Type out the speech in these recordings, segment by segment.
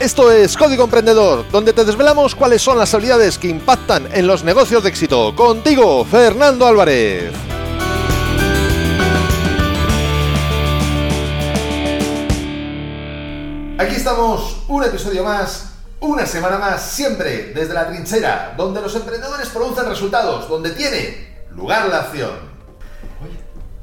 Esto es Código Emprendedor, donde te desvelamos cuáles son las habilidades que impactan en los negocios de éxito. Contigo, Fernando Álvarez. Aquí estamos, un episodio más, una semana más, siempre desde la trinchera, donde los emprendedores producen resultados, donde tiene lugar la acción. Oye,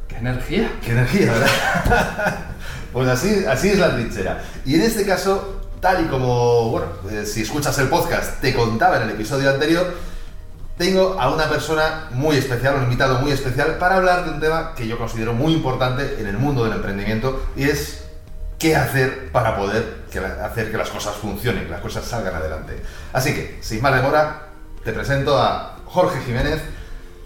qué energía. Qué energía, ¿verdad? pues así, así es la trinchera. Y en este caso, tal y como, bueno, eh, si escuchas el podcast, te contaba en el episodio anterior, tengo a una persona muy especial, un invitado muy especial, para hablar de un tema que yo considero muy importante en el mundo del emprendimiento y es qué hacer para poder hacer que las cosas funcionen, que las cosas salgan adelante. Así que, sin más demora, te presento a Jorge Jiménez.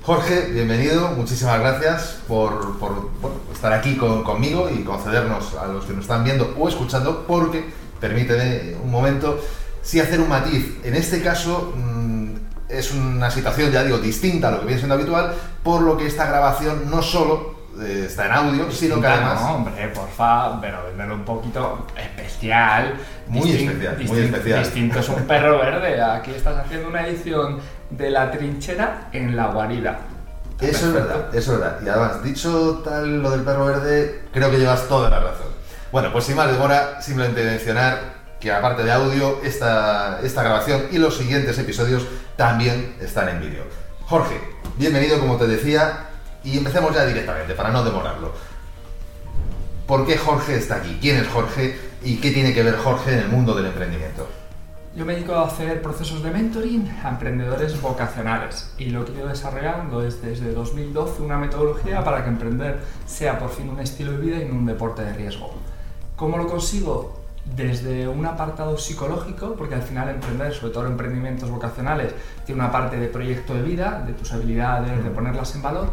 Jorge, bienvenido, muchísimas gracias por, por, bueno, estar aquí con- conmigo y concedernos a los que nos están viendo o escuchando, porque, permíteme un momento, sí hacer un matiz. En este caso mm, es una situación, ya digo, distinta a lo que viene siendo habitual, por lo que esta grabación no solo eh, está en audio, sino que además... No, hombre, porfa, pero véndelo un poquito especial. Muy especial, muy especial. Distinto es un perro verde. Aquí estás haciendo una edición de la trinchera en la guarida. Eso es verdad, eso es verdad. Y además, dicho tal lo del perro verde, creo que llevas toda la razón. Bueno, pues sin más demora, simplemente mencionar que aparte de audio, esta, grabación y los siguientes episodios también están en vídeo. Jorge, bienvenido como te decía, y empecemos ya directamente, para no demorarlo. ¿Por qué Jorge está aquí? ¿Quién es Jorge? ¿Y qué tiene que ver Jorge en el mundo del emprendimiento? Yo me dedico a hacer procesos de mentoring a emprendedores vocacionales y lo que yo desarrollando es desde 2012 una metodología para que emprender sea por fin un estilo de vida y no un deporte de riesgo. ¿Cómo lo consigo? Desde un apartado psicológico, porque al final emprender, sobre todo emprendimientos vocacionales, tiene una parte de proyecto de vida, de tus habilidades, de ponerlas en valor,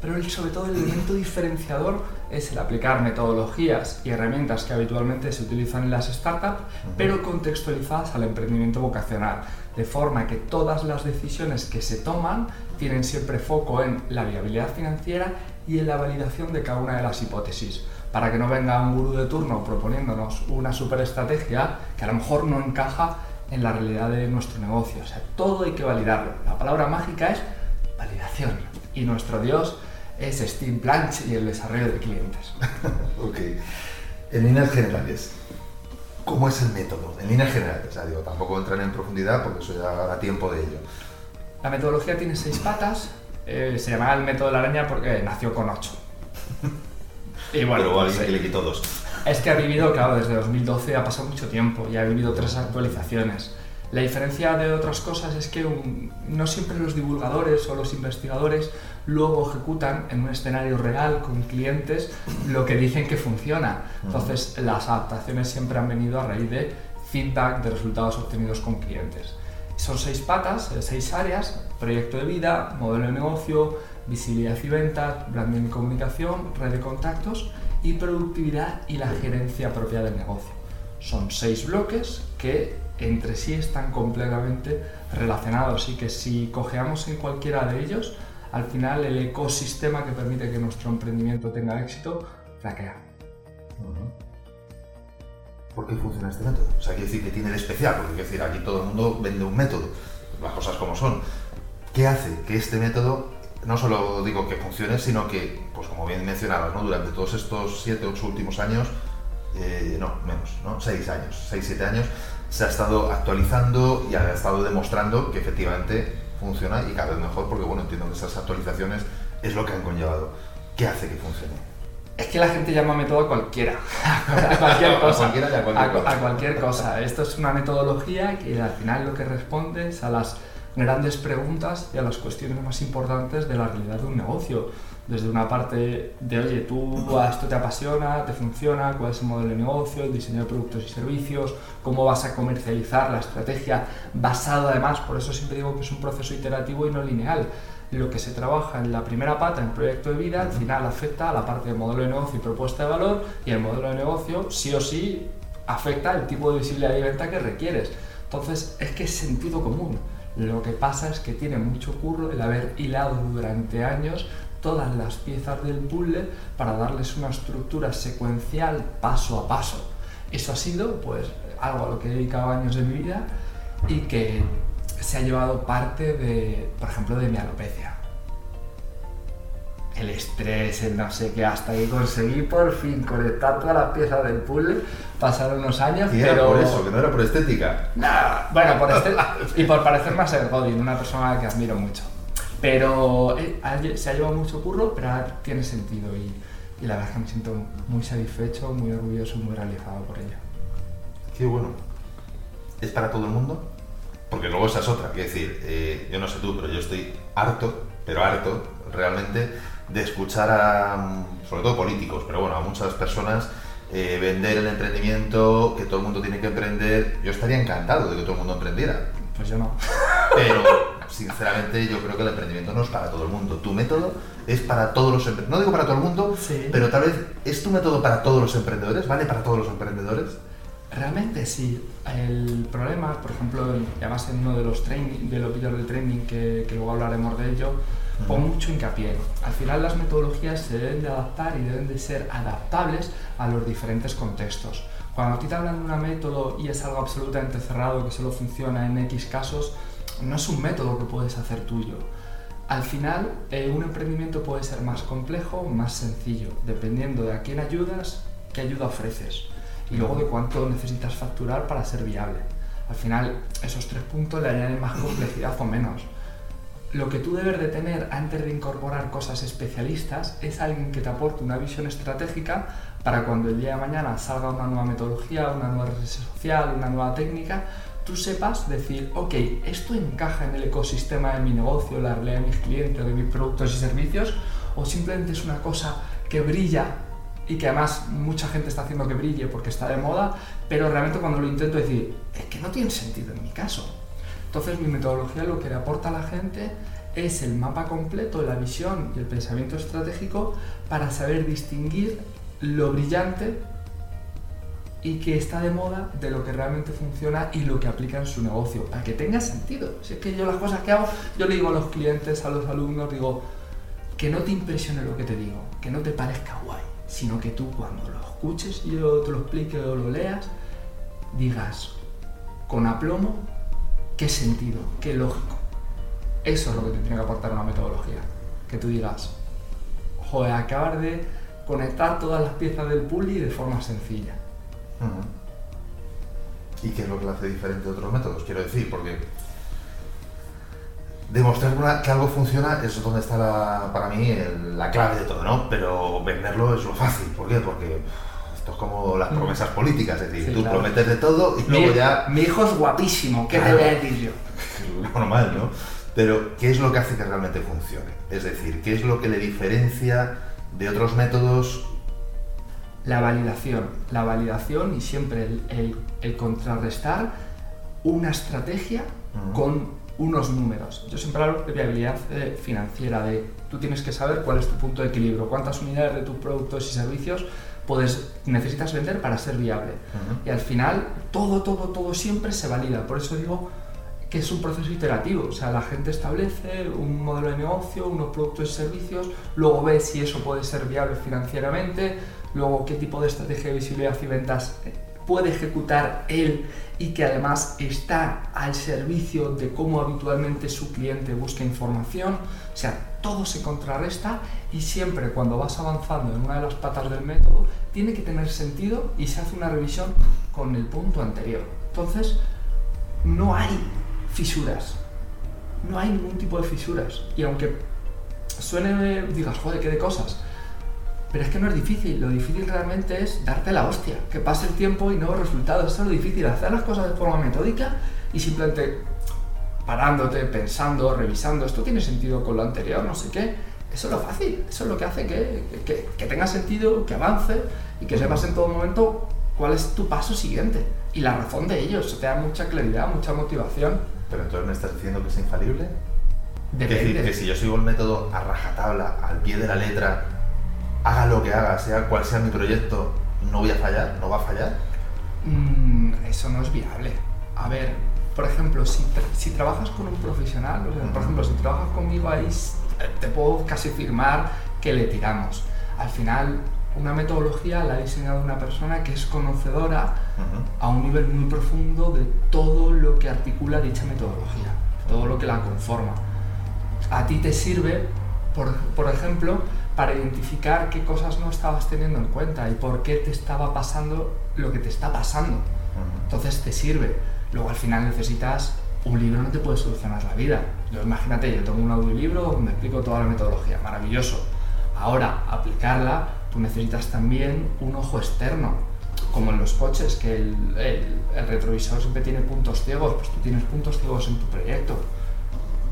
pero el- sobre todo el elemento diferenciador es el aplicar metodologías y herramientas que habitualmente se utilizan en las startups, pero contextualizadas al emprendimiento vocacional, de forma que todas las decisiones que se toman tienen siempre foco en la viabilidad financiera y en la validación de cada una de las hipótesis, para que no venga un gurú de turno proponiéndonos una super estrategia que a lo mejor no encaja en la realidad de nuestro negocio. O sea, todo hay que validarlo. La palabra mágica es validación. Y nuestro Dios es Steam Planch y el desarrollo de clientes. Ok. En líneas generales, ¿cómo es el método? En líneas generales, o sea, digo, tampoco entrar en profundidad porque eso ya da tiempo de ello. La metodología tiene seis patas. eh, se llamaba el método de la araña porque nació con ocho. Y bueno, Pero pues, alguien que le quitó dos. Es que ha vivido, claro, desde 2012 ha pasado mucho tiempo y ha vivido tres actualizaciones. La diferencia de otras cosas es que un- no siempre los divulgadores o los investigadores luego ejecutan en un escenario real con clientes lo que dicen que funciona. Entonces, las adaptaciones siempre han venido a raíz de feedback de resultados obtenidos con clientes. Son seis patas, eh, seis áreas, proyecto de vida, modelo de negocio, visibilidad y venta, branding y comunicación, red de contactos y productividad y la gerencia propia del negocio. Son seis bloques que entre sí están completamente relacionados y que si cojeamos en cualquiera de ellos, al final el ecosistema que permite que nuestro emprendimiento tenga éxito flaquea. ¿Por qué funciona este método? O sea, quiere decir que tiene de especial, porque quiere decir, aquí todo el mundo vende un método, las cosas como son. ¿Qué hace que este método, no solo digo que funcione, sino que, pues como bien mencionabas, ¿no? durante todos estos 7, 8 últimos años, eh, no, menos, ¿no? 6 años, 6, 7 años, se ha estado actualizando y ha estado demostrando que efectivamente funciona y cada vez mejor, porque bueno, entiendo que esas actualizaciones es lo que han conllevado. ¿Qué hace que funcione? Es que la gente llama método a cualquiera, a cualquier A cosa. a cualquier a, cosa. a cualquier cosa. Esto es una metodología que al final lo que responde es a las grandes preguntas y a las cuestiones más importantes de la realidad de un negocio. Desde una parte de, oye, tú a esto te apasiona, te funciona, cuál es el modelo de negocio, el diseño de productos y servicios, cómo vas a comercializar la estrategia basado además, por eso siempre digo que es un proceso iterativo y no lineal lo que se trabaja en la primera pata en proyecto de vida al final afecta a la parte de modelo de negocio y propuesta de valor y el modelo de negocio sí o sí afecta el tipo de visibilidad y venta que requieres. Entonces es que es sentido común. Lo que pasa es que tiene mucho curro el haber hilado durante años todas las piezas del puzzle para darles una estructura secuencial paso a paso. Eso ha sido pues algo a lo que he dedicado años de mi vida y que se ha llevado parte de, por ejemplo, de mi alopecia. El estrés, el no sé qué, hasta que conseguí por fin conectar todas las piezas del puzzle, pasaron unos años, Y pero... era por eso, que no era por estética. Nah, bueno, por este, y por parecer más el Godin, una persona que admiro mucho. Pero eh, se ha llevado mucho curro, pero ahora tiene sentido y, y la verdad es que me siento muy satisfecho, muy orgulloso muy realizado por ello. Qué bueno. ¿Es para todo el mundo? Porque luego esa es otra. Quiero decir, eh, yo no sé tú, pero yo estoy harto, pero harto, realmente, de escuchar a, sobre todo políticos, pero bueno, a muchas personas eh, vender el emprendimiento, que todo el mundo tiene que emprender. Yo estaría encantado de que todo el mundo emprendiera, Pues yo no. pero sinceramente yo creo que el emprendimiento no es para todo el mundo. Tu método es para todos los emprendedores. No digo para todo el mundo, Sí. pero tal vez es tu método para todos los emprendedores, ¿vale? Para todos los emprendedores. Realmente sí. El problema, por ejemplo, además en uno de los, training, de los vídeos de training, que, que luego hablaremos de ello, pongo mucho hincapié. Al final las metodologías se deben de adaptar y deben de ser adaptables a los diferentes contextos. Cuando a ti te hablan de un método y es algo absolutamente cerrado que solo funciona en X casos, no es un método que puedes hacer tuyo. Al final, eh, un emprendimiento puede ser más complejo o más sencillo, dependiendo de a quién ayudas, qué ayuda ofreces y luego de cuánto necesitas facturar para ser viable. Al final, esos tres puntos le añaden más complejidad o menos. Lo que tú debes de tener antes de incorporar cosas especialistas es alguien que te aporte una visión estratégica para cuando el día de mañana salga una nueva metodología, una nueva red social, una nueva técnica, tú sepas decir, ok, esto encaja en el ecosistema de mi negocio, la realidad de mis clientes, de mis productos y servicios, o simplemente es una cosa que brilla y que además mucha gente está haciendo que brille porque está de moda, pero realmente cuando lo intento decir, es que no tiene sentido en mi caso. Entonces mi metodología lo que le aporta a la gente es el mapa completo, la visión y el pensamiento estratégico para saber distinguir lo brillante y que está de moda de lo que realmente funciona y lo que aplica en su negocio, para que tenga sentido. Si es que yo las cosas que hago, yo le digo a los clientes, a los alumnos, digo, que no te impresione lo que te digo, que no te parezca guay, sino que tú cuando lo escuches y yo te lo explique o lo leas, digas con aplomo qué sentido, qué lógico. Eso es lo que te tiene que aportar una metodología. Que tú digas, joder, acabar de conectar todas las piezas del puzzle de forma sencilla. ¿Y qué es lo que lo hace diferente de otros métodos? Quiero decir, porque demostrar que algo funciona es donde está para mí la clave de todo, ¿no? Pero venderlo es lo fácil. ¿Por qué? Porque esto es como las promesas políticas, es decir, Sí, tú claro. prometes de todo y luego mi, ya mi hijo es guapísimo, ¿qué Claro. te voy a decir yo? normal, ¿no? Pero ¿qué es lo que hace que realmente funcione? Es decir, ¿qué es lo que le diferencia de otros métodos? La validación, la validación y siempre el, el- el contrarrestar una estrategia Ujú. con unos números. Yo siempre hablo de viabilidad eh, financiera, de tú tienes que saber cuál es tu punto de equilibrio, cuántas unidades de tus productos y servicios puedes, necesitas vender para ser viable. Y al final todo, todo, todo siempre se valida. Por eso digo que es un proceso iterativo. O sea, la gente establece un modelo de negocio, unos productos y servicios, luego ve si eso puede ser viable financieramente, luego qué tipo de estrategia de visibilidad y ventas eh, puede ejecutar él y que además está al servicio de cómo habitualmente su cliente busca información. O sea, todo se contrarresta y siempre cuando vas avanzando en una de las patas del método tiene que tener sentido y se hace una revisión con el punto anterior. Entonces, no hay fisuras. No hay ningún tipo de fisuras. Y aunque suene, digas, joder, qué de cosas. Pero es que no es difícil. Lo difícil realmente es darte la hostia. Que pase el tiempo y nuevos resultados. Eso es lo difícil. Hacer las cosas de forma metódica y simplemente parándote, pensando, revisando. Esto tiene sentido con lo anterior, no sé qué. Eso es lo fácil. Eso es lo que hace que, que, que tenga sentido, que avance y que sepas en todo momento cuál es tu paso siguiente. Y la razón de ello. Eso te da mucha claridad, mucha motivación. Pero entonces me estás diciendo que es infalible. Es decir, Depende. que si yo sigo el método a rajatabla, al pie de la letra, haga lo que haga, sea cual sea mi proyecto, no voy a fallar, no va a fallar. Mm, eso no es viable. A ver, por ejemplo, si, tra- si trabajas con un profesional, o sea, por ejemplo, si trabajas conmigo ahí, s- te puedo casi firmar que le tiramos. Al final, una metodología la ha diseñado una persona que es conocedora a un nivel muy profundo de todo lo que articula dicha metodología, todo lo que la conforma. A ti te sirve, por, por ejemplo, para identificar qué cosas no estabas teniendo en cuenta y por qué te estaba pasando lo que te está pasando. Entonces te sirve. Luego al final necesitas un libro no te puede solucionar la vida. Yo, imagínate, yo tengo un audiolibro donde explico toda la metodología, maravilloso. Ahora, aplicarla, tú necesitas también un ojo externo, como en los coches, que el, retrovisor siempre tiene puntos ciegos, pues tú tienes puntos ciegos en tu proyecto.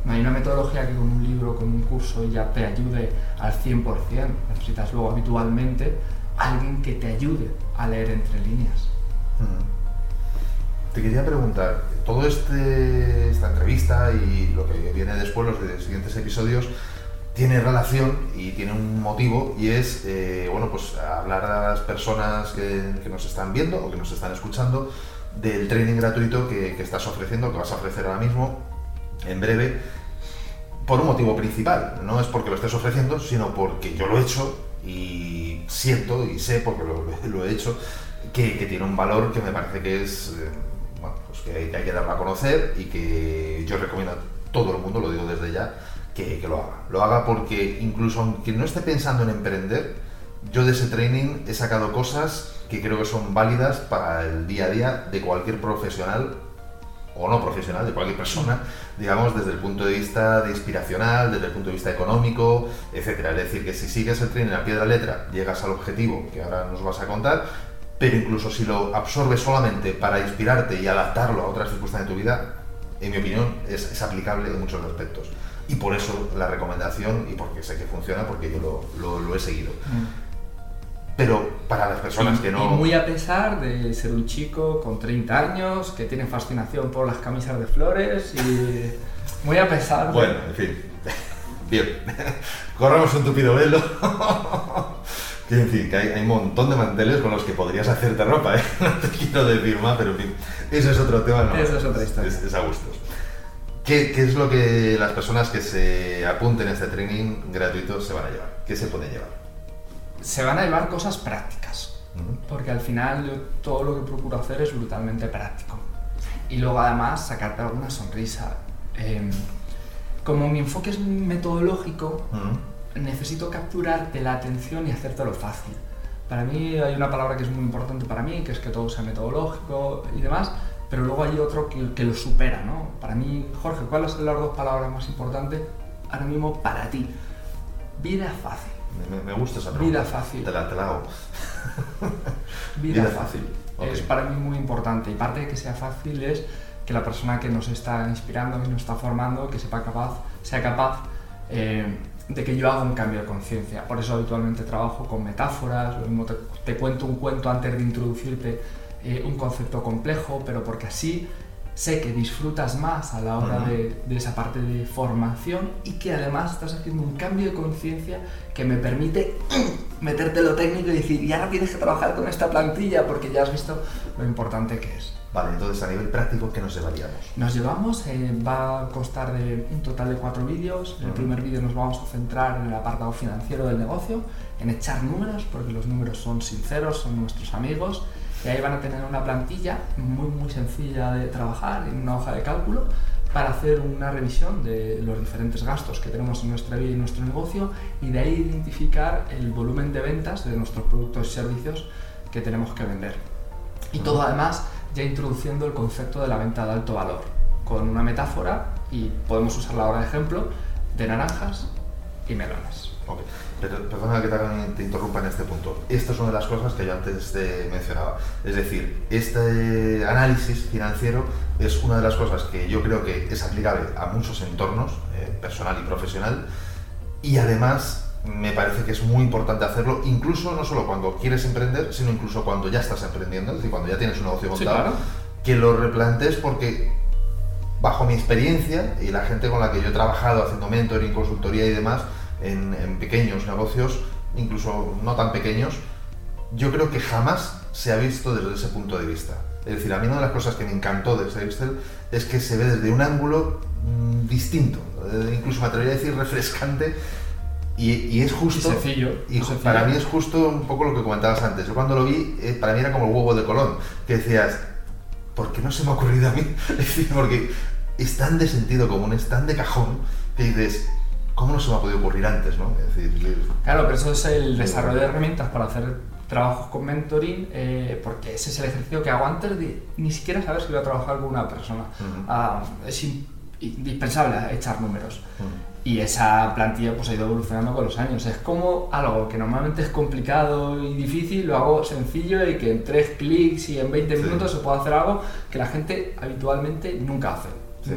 No hay una metodología que con un libro, con un curso ya te ayude al 100%. Necesitas luego habitualmente alguien que te ayude a leer entre líneas. Te quería preguntar, todo este, esta entrevista y lo que viene después, los siguientes episodios, tiene relación y tiene un motivo y es, eh, bueno, pues hablar a las personas que, nos están viendo o que nos están escuchando del training gratuito que, estás ofreciendo, que vas a ofrecer ahora mismo, en breve, por un motivo principal. No es porque lo estés ofreciendo, sino porque yo lo he hecho y siento y sé, porque lo, he hecho, que, que, tiene un valor que me parece que es... Pues que hay, que darlo a conocer y que yo recomiendo a todo el mundo, lo digo desde ya, que, lo haga. Lo haga porque incluso aunque no esté pensando en emprender, yo de ese training he sacado cosas que creo que son válidas para el día a día de cualquier profesional o no profesional, de cualquier persona, digamos, desde el punto de vista de inspiracional, desde el punto de vista económico, etcétera. Es decir, que si sigues el training a pie de la letra, llegas al objetivo que ahora nos vas a contar, pero incluso si lo absorbes solamente para inspirarte y adaptarlo a otras circunstancias de tu vida, en mi opinión, es, aplicable en muchos aspectos. Y por eso la recomendación, y porque sé que funciona, porque yo lo, he seguido. Mm. Pero para las personas que no... Y muy a pesar de ser un chico con 30 años, que tiene fascinación por las camisas de flores y... Muy a pesar Bueno, en fin. Bien. Corramos un tupido velo. Quiero decir que hay, un montón de manteles con los que podrías hacerte ropa, ¿eh? No te quiero decir más, pero en fin, eso es otro tema, ¿no? Eso es otra historia. Es, a gustos. ¿Qué, ¿Qué, es lo que las personas que se apunten a este training gratuito se van a llevar? ¿Qué se pueden llevar? Se van a llevar cosas prácticas, porque al final yo todo lo que procuro hacer es brutalmente práctico. Y luego además sacarte alguna sonrisa. Em, como mi enfoque es metodológico, necesito capturarte la atención y hacértelo fácil. Para mí hay una palabra que es muy importante para mí, que es que todo sea metodológico y demás, pero luego hay otro que, que lo supera, ¿no? Para mí, Jorge, ¿cuáles son las dos palabras más importantes ahora mismo para ti? Vida fácil. Me, gusta esa pregunta. Vida fácil. Te la, te hago. Vida, fácil. Es para mí muy importante y parte de que sea fácil es que la persona que nos está inspirando, que nos está formando, que sepa capaz, sea capaz eh, de que yo haga un cambio de conciencia. Por eso habitualmente trabajo con metáforas, lo mismo te, cuento un cuento antes de introducirte eh, un concepto complejo, pero porque así sé que disfrutas más a la hora de, de, esa parte de formación y que además estás haciendo un cambio de conciencia que me permite meterte lo técnico y decir, y ahora tienes que trabajar con esta plantilla porque ya has visto lo importante que es. Vale, entonces a nivel práctico, ¿qué nos llevaríamos? Nos llevamos, eh, va a costar de un total de cuatro vídeos. En el primer vídeo nos vamos a centrar en el apartado financiero del negocio, en echar números, porque los números son sinceros, son nuestros amigos. Y ahí van a tener una plantilla muy, muy sencilla de trabajar, en una hoja de cálculo, para hacer una revisión de los diferentes gastos que tenemos en nuestra vida y nuestro negocio y de ahí identificar el volumen de ventas de nuestros productos y servicios que tenemos que vender. Y todo además ya introduciendo el concepto de la venta de alto valor, con una metáfora, y podemos usarla ahora de ejemplo, de naranjas y melones. Okay. Perdona que te, interrumpa en este punto. Esta es una de las cosas que yo antes te mencionaba. Es decir, este análisis financiero es una de las cosas que yo creo que es aplicable a muchos entornos, eh, personal y profesional, y además me parece que es muy importante hacerlo, incluso no solo cuando quieres emprender, sino incluso cuando ya estás emprendiendo, es decir, cuando ya tienes un negocio montado, que lo replantes porque bajo mi experiencia y la gente con la que yo he trabajado haciendo mentoring, consultoría y demás, en, pequeños negocios, incluso no tan pequeños, yo creo que jamás se ha visto desde ese punto de vista. Es decir, a mí una de las cosas que me encantó de Excel es que se ve desde un ángulo mm, distinto, incluso me atrevería a decir refrescante, Y, es justo. Y sencillo, y Para mí es justo un poco lo que comentabas antes. Yo cuando lo vi, eh, para mí era como el huevo de Colón. Que decías, ¿por qué no se me ha ocurrido a mí? Es decir, porque es tan de sentido común, es tan de cajón, que dices, ¿cómo no se me ha podido ocurrir antes? ¿no? claro, pero eso es el desarrollo de herramientas para hacer trabajos con mentoring, eh, porque ese es el ejercicio que hago antes de ni siquiera saber si voy a trabajar con una persona. Ah, es indispensable echar números. Y esa plantilla pues ha ido evolucionando con los años. Es como algo que normalmente es complicado y difícil, lo hago sencillo y que en tres clics y en 20 minutos se puede hacer algo que la gente habitualmente nunca hace,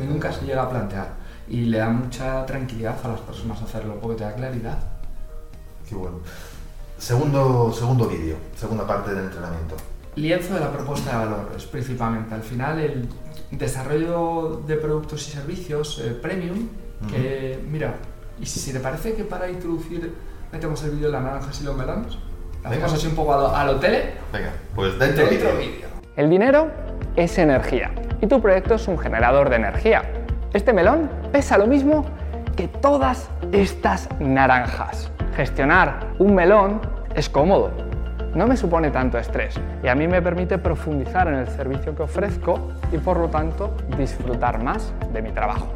nunca se llega a plantear. Y le da mucha tranquilidad a las personas hacerlo porque te da claridad. Qué bueno. Segundo, segundo vídeo, segunda parte del entrenamiento. Lienzo de la propuesta de valor, es principalmente. Al final, el desarrollo de productos y servicios eh, premium, que, mira, y si, te parece que para introducir metemos el vídeo de las naranjas y los melones, hacemos así un poco a lo, tele. Venga, pues dentro, dentro vídeo. El dinero es energía y tu proyecto es un generador de energía. Este melón pesa lo mismo que todas estas naranjas. Gestionar un melón es cómodo, no me supone tanto estrés y a mí me permite profundizar en el servicio que ofrezco y por lo tanto disfrutar más de mi trabajo.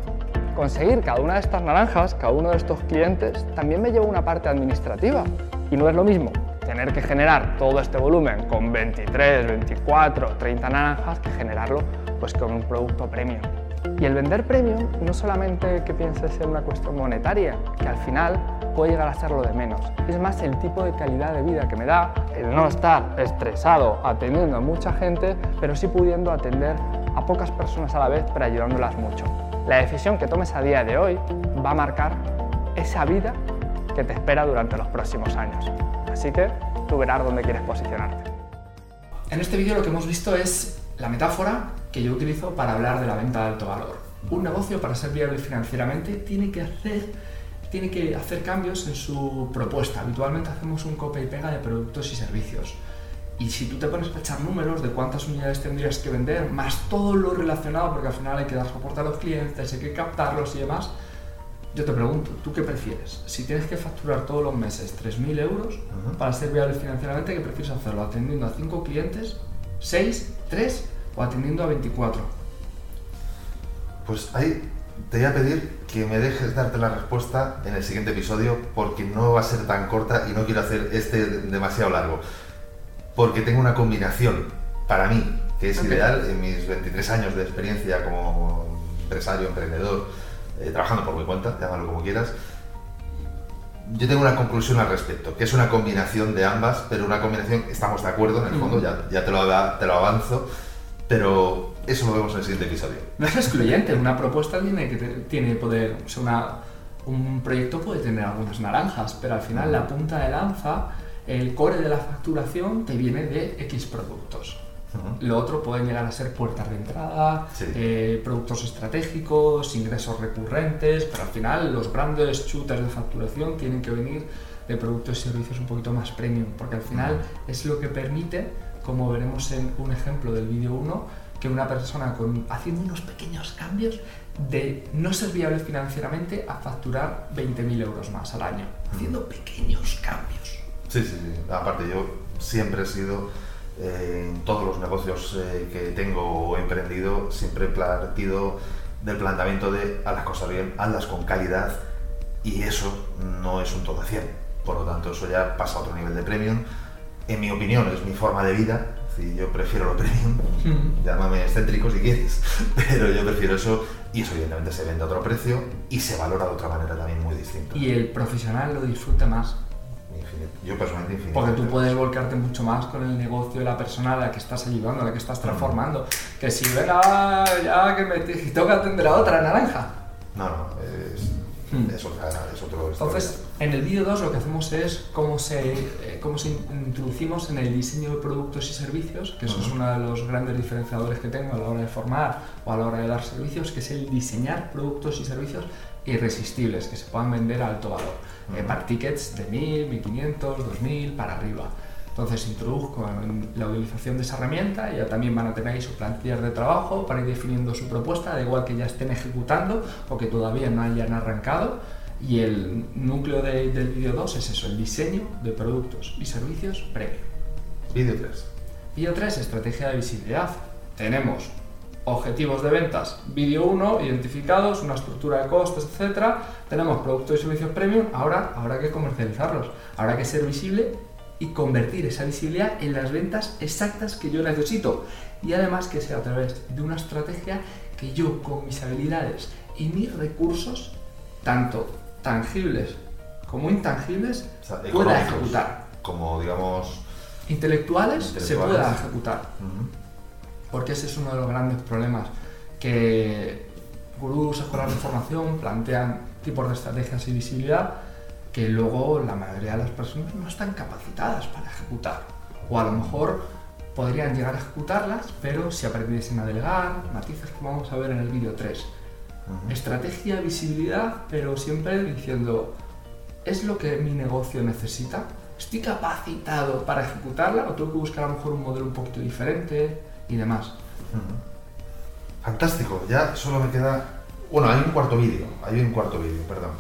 Conseguir cada una de estas naranjas, cada uno de estos clientes, también me lleva una parte administrativa y no es lo mismo tener que generar todo este volumen con 23, 24, 30 naranjas que generarlo pues con un producto premium. Y el vender premium no solamente que pienses en una cuestión monetaria, que al final puede llegar a ser lo de menos. Es más el tipo de calidad de vida que me da el no estar estresado atendiendo a mucha gente, pero sí pudiendo atender a pocas personas a la vez, pero ayudándolas mucho. La decisión que tomes a día de hoy va a marcar esa vida que te espera durante los próximos años. Así que tú verás dónde quieres posicionarte. En este vídeo lo que hemos visto es la metáfora que yo utilizo para hablar de la venta de alto valor. Un negocio para ser viable financieramente tiene que hacer, tiene que hacer cambios en su propuesta. Habitualmente hacemos un copia y pega de productos y servicios. Y si tú te pones a echar números de cuántas unidades tendrías que vender, más todo lo relacionado, porque al final hay que dar soporte a los clientes, hay que captarlos y demás, yo te pregunto, ¿tú qué prefieres? Si tienes que facturar todos los meses 3.000 euros para ser viable financieramente, ¿qué prefieres hacerlo? ¿Atendiendo a 5 clientes? ¿6? ¿3? o atendiendo a 24? Pues ahí te voy a pedir que me dejes darte la respuesta en el siguiente episodio porque no va a ser tan corta y no quiero hacer este demasiado largo. Porque tengo una combinación para mí que es ideal en mis 23 años de experiencia como empresario, emprendedor, eh, trabajando por mi cuenta, llámalo como quieras. Yo tengo una conclusión al respecto, que es una combinación de ambas, pero una combinación, estamos de acuerdo en el fondo, ya, ya te, lo, te lo avanzo, pero eso lo vemos en el siguiente episodio. No es excluyente, una propuesta tiene que tiene poder, o sea, un proyecto puede tener algunas naranjas, pero al final la punta de lanza, el core de la facturación te viene de X productos. Lo otro pueden llegar a ser puertas de entrada, eh, productos estratégicos, ingresos recurrentes, pero al final los grandes shooters de facturación tienen que venir de productos y servicios un poquito más premium, porque al final es lo que permite como veremos en un ejemplo del vídeo 1, que una persona con, haciendo unos pequeños cambios de no ser viable financieramente a facturar 20.000 euros más al año, haciendo pequeños cambios. Sí, sí, sí. Aparte yo siempre he sido, eh, en todos los negocios eh, que tengo o he emprendido, siempre he partido del planteamiento de haz las cosas bien, hazlas con calidad y eso no es un todo a 100. Por lo tanto, eso ya pasa a otro nivel de premium en mi opinión, es mi forma de vida. Si yo prefiero lo premium, llámame excéntrico si quieres, pero yo prefiero eso y eso evidentemente se vende a otro precio y se valora de otra manera también muy distinta. Y el profesional lo disfruta más. Yo personalmente infinito. Porque tú puedes volcarte mucho más con el negocio de la persona a la que estás ayudando, a la que estás transformando. Que si venga, ya que me toca atender a otra naranja. No, no, es, Hmm. es, otro Entonces, en el vídeo 2 lo que hacemos es cómo se, eh, cómo se introducimos en el diseño de productos y servicios, que eso es uno de los grandes diferenciadores que tengo a la hora de formar o a la hora de dar servicios, que es el diseñar productos y servicios irresistibles, que se puedan vender a alto valor, uh para tickets de 1000, 1500, 2000 para arriba. Entonces introduzco la utilización de esa herramienta, ya también van a tener ahí sus plantillas de trabajo para ir definiendo su propuesta, da igual que ya estén ejecutando o que todavía no hayan arrancado. Y el núcleo de- del vídeo 2 es eso, el diseño de productos y servicios premium. Vídeo 3. Vídeo 3, estrategia de visibilidad. Tenemos objetivos de ventas, vídeo 1, identificados, una estructura de costes, etc. Tenemos productos y servicios premium, ahora habrá que comercializarlos, habrá que ser visible y convertir esa visibilidad en las ventas exactas que yo necesito. Y además que sea a través de una estrategia que yo con mis habilidades y mis recursos, tanto tangibles como intangibles, O sea, pueda ejecutar. Como, digamos... Intelectuales, se pueda ejecutar. Porque ese es uno de los grandes problemas que gurús, escuelas de formación plantean tipos de estrategias y visibilidad que luego la mayoría de las personas no están capacitadas para ejecutar. O a lo mejor podrían llegar a ejecutarlas, pero si aprendiesen a delegar, matices que vamos a ver en el vídeo 3. Ujú. Estrategia, visibilidad, pero siempre diciendo, ¿es lo que mi negocio necesita? ¿Estoy capacitado para ejecutarla o tengo que buscar a lo mejor un modelo un poquito diferente y demás? Fantástico, ya solo me queda... Bueno, hay un cuarto vídeo, hay un cuarto vídeo, perdón.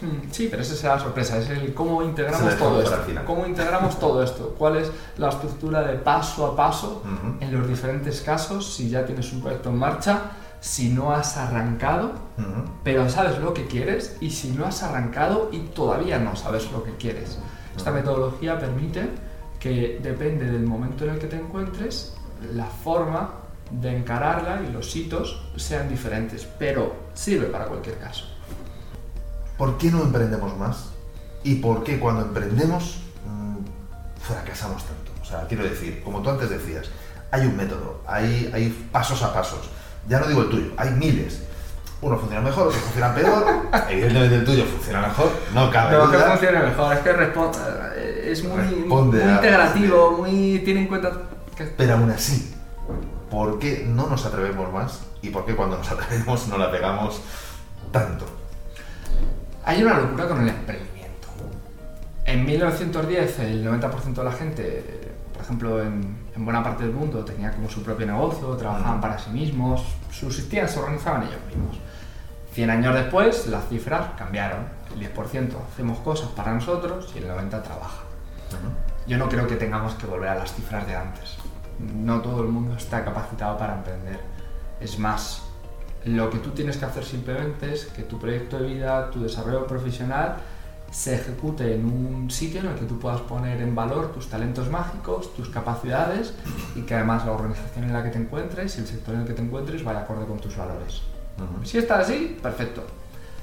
Hmm, Sí, pero esa será la sorpresa, es el cómo integramos todo esto. ¿Cómo integramos todo esto? ¿Cuál es la estructura de paso a paso Ujú. en los diferentes casos? Si ya tienes un proyecto en marcha, si no has arrancado, Ujú. pero sabes lo que quieres y si no has arrancado y todavía no sabes lo que quieres. Esta metodología permite que depende del momento en el que te encuentres, la forma de encararla y los hitos sean diferentes, pero sirve para cualquier caso. ¿Por qué no emprendemos más? ¿Y por qué cuando emprendemos mm, fracasamos tanto? O sea, quiero decir, como tú antes decías, hay un método, hay, hay pasos a pasos. Ya no digo el tuyo, hay miles. Uno funciona mejor, otro funciona peor. Evidentemente el tuyo funciona mejor, no cabe No, que duda. funcione mejor, es que responde, es muy, muy integrativo, muy tiene en cuenta Pero aún así, ¿por qué no nos atrevemos más? ¿Y por qué cuando nos atrevemos no la pegamos tanto? hay una locura con el emprendimiento. En 1910 el 90% de la gente, por ejemplo en, en buena parte del mundo, tenía como su propio negocio, trabajaban para sí mismos, subsistían, se organizaban ellos mismos. 100 años después las cifras cambiaron. El 10% hacemos cosas para nosotros y el 90% trabaja. Yo no creo que tengamos que volver a las cifras de antes. No todo el mundo está capacitado para emprender. Es más, lo que tú tienes que hacer simplemente es que tu proyecto de vida, tu desarrollo profesional, se ejecute en un sitio en el que tú puedas poner en valor tus talentos mágicos, tus capacidades y que además la organización en la que te encuentres y el sector en el que te encuentres vaya acorde con tus valores. Si está así, perfecto.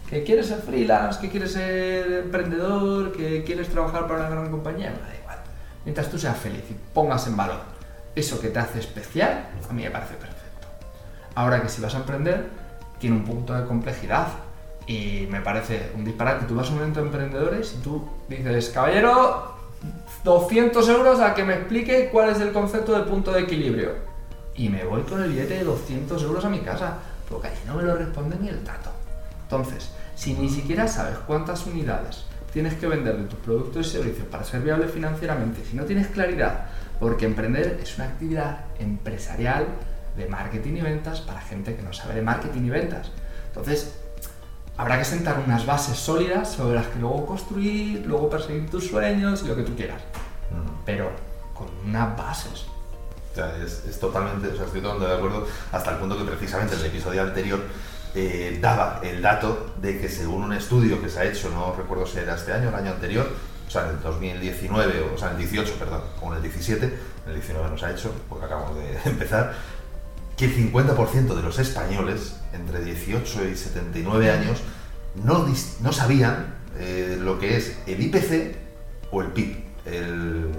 ¿Que quieres ser freelance? ¿Que quieres ser emprendedor? ¿Que quieres trabajar para una gran compañía? Me da igual. Mientras tú seas feliz y pongas en valor eso que te hace especial, a mí me parece perfecto. Ahora que si vas a emprender, tiene un punto de complejidad. Y me parece un disparate. Tú vas a un evento de emprendedores y tú dices, caballero, 200 euros a que me explique cuál es el concepto de punto de equilibrio. Y me voy con el billete de 200 euros a mi casa, porque allí no me lo responde ni el tato. Entonces, si ni siquiera sabes cuántas unidades tienes que vender de tus productos y servicios para ser viable financieramente, si no tienes claridad, porque emprender es una actividad empresarial de marketing y ventas para gente que no sabe de marketing y ventas. Entonces, habrá que sentar unas bases sólidas sobre las que luego construir, luego perseguir tus sueños y lo que tú quieras, pero con unas bases. O sea, es, es totalmente, o sea, estoy totalmente de acuerdo, hasta el punto que precisamente en el episodio anterior eh, daba el dato de que según un estudio que se ha hecho, no recuerdo si era este año o el año anterior, o sea, en el 2019, o sea, en el 18, perdón, o en el 17, en el 19 no se ha hecho, porque acabamos de empezar, que el 50% de los españoles entre 18 y 79 años no, no sabían eh, lo que es el IPC o el PIB, el-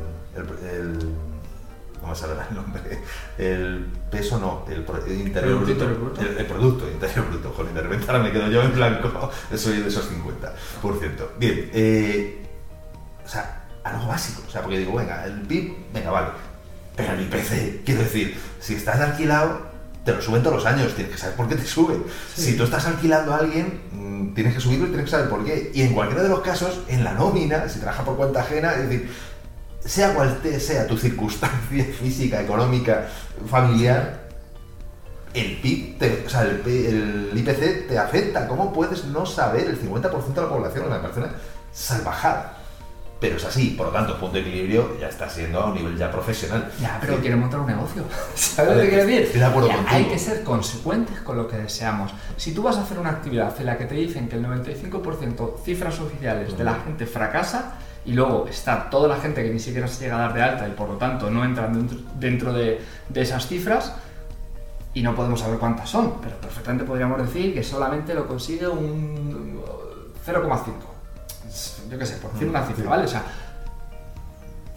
no me sale el nombre, el peso no, el, el interior Producto bruto. El, el producto interior bruto, joder, de repente ahora me quedo yo en blanco, soy de esos 50%. Bien, eh, o sea, algo básico, o sea, porque digo, venga, el PIB, venga, vale, pero el IPC, quiero decir, si estás alquilado, te lo suben todos los años, tienes que saber por qué te sube. Sí. Si tú estás alquilando a alguien, mm, tienes que subirlo y tienes que saber por qué. Y en cualquiera de los casos, en la nómina, si trabajas por cuenta ajena, es decir, sea cual sea tu circunstancia física, económica, familiar, el PIB, te- o sea, el, IPC te afecta. ¿Cómo puedes no saber el 50% de la población? Una salvajada. Pero es así, por lo tanto, punto de equilibrio ya está siendo a un nivel ya profesional. Ya, pero Sí. quiere montar un negocio. ¿Sabes lo que quiero decir? estoy de acuerdo Ya, contigo. Hay que ser consecuentes con lo que deseamos. Si tú vas a hacer una actividad en la que te dicen que el 95% cifras oficiales de la gente fracasa y luego está toda la gente que ni siquiera se llega a dar de alta y por lo tanto no entran dentro, dentro de, de esas cifras y no podemos saber cuántas son, pero perfectamente podríamos decir que solamente lo consigue un 0,5. Yo qué sé, por decir una cifra, ¿vale? O sea,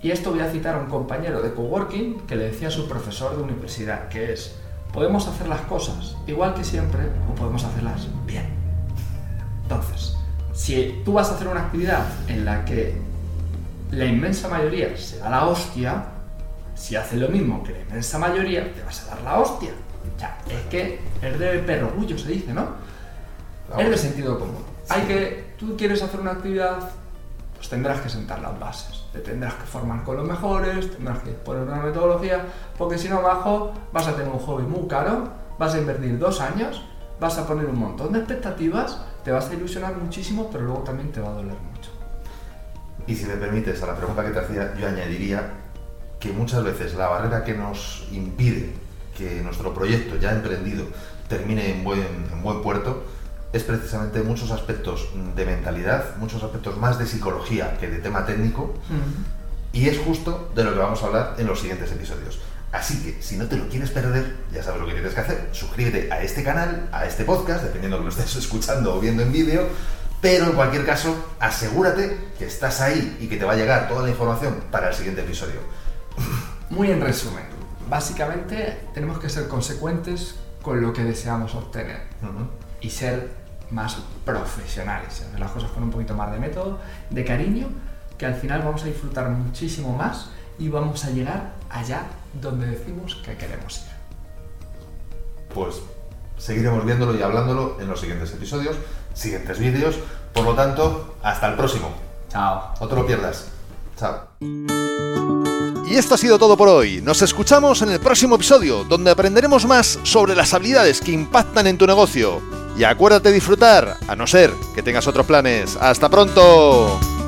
y esto voy a citar a un compañero de coworking que le decía a su profesor de universidad, que es, podemos hacer las cosas igual que siempre o podemos hacerlas bien. Entonces, si tú vas a hacer una actividad en la que la inmensa mayoría se da la hostia, si haces lo mismo que la inmensa mayoría, te vas a dar la hostia. O sea, es que es de perrogullo, se dice, ¿no? Es de sentido común. Hay que, tú quieres hacer una actividad, pues tendrás que sentar las bases. Te tendrás que formar con los mejores, tendrás que poner una metodología, porque si no, bajo, vas a tener un hobby muy caro, vas a invertir dos años, vas a poner un montón de expectativas, te vas a ilusionar muchísimo, pero luego también te va a doler mucho. Y si me permites, a la pregunta que te hacía, yo añadiría que muchas veces la barrera que nos impide que nuestro proyecto ya emprendido termine en buen, en buen puerto es precisamente muchos aspectos de mentalidad, muchos aspectos más de psicología que de tema técnico, y es justo de lo que vamos a hablar en los siguientes episodios. Así que, si no te lo quieres perder, ya sabes lo que tienes que hacer. Suscríbete a este canal, a este podcast, dependiendo que lo estés escuchando o viendo en vídeo. Pero en cualquier caso, asegúrate que estás ahí y que te va a llegar toda la información para el siguiente episodio. Muy en resumen, básicamente tenemos que ser consecuentes con lo que deseamos obtener. Y ser más profesionales, hacer las cosas con un poquito más de método, de cariño, que al final vamos a disfrutar muchísimo más y vamos a llegar allá donde decimos que queremos ir. Pues seguiremos viéndolo y hablándolo en los siguientes episodios, siguientes vídeos. Por lo tanto, hasta el próximo. Chao. No te lo pierdas. Chao. Y esto ha sido todo por hoy. Nos escuchamos en el próximo episodio, donde aprenderemos más sobre las habilidades que impactan en tu negocio. Y acuérdate disfrutar, a no ser que tengas otros planes. ¡Hasta pronto!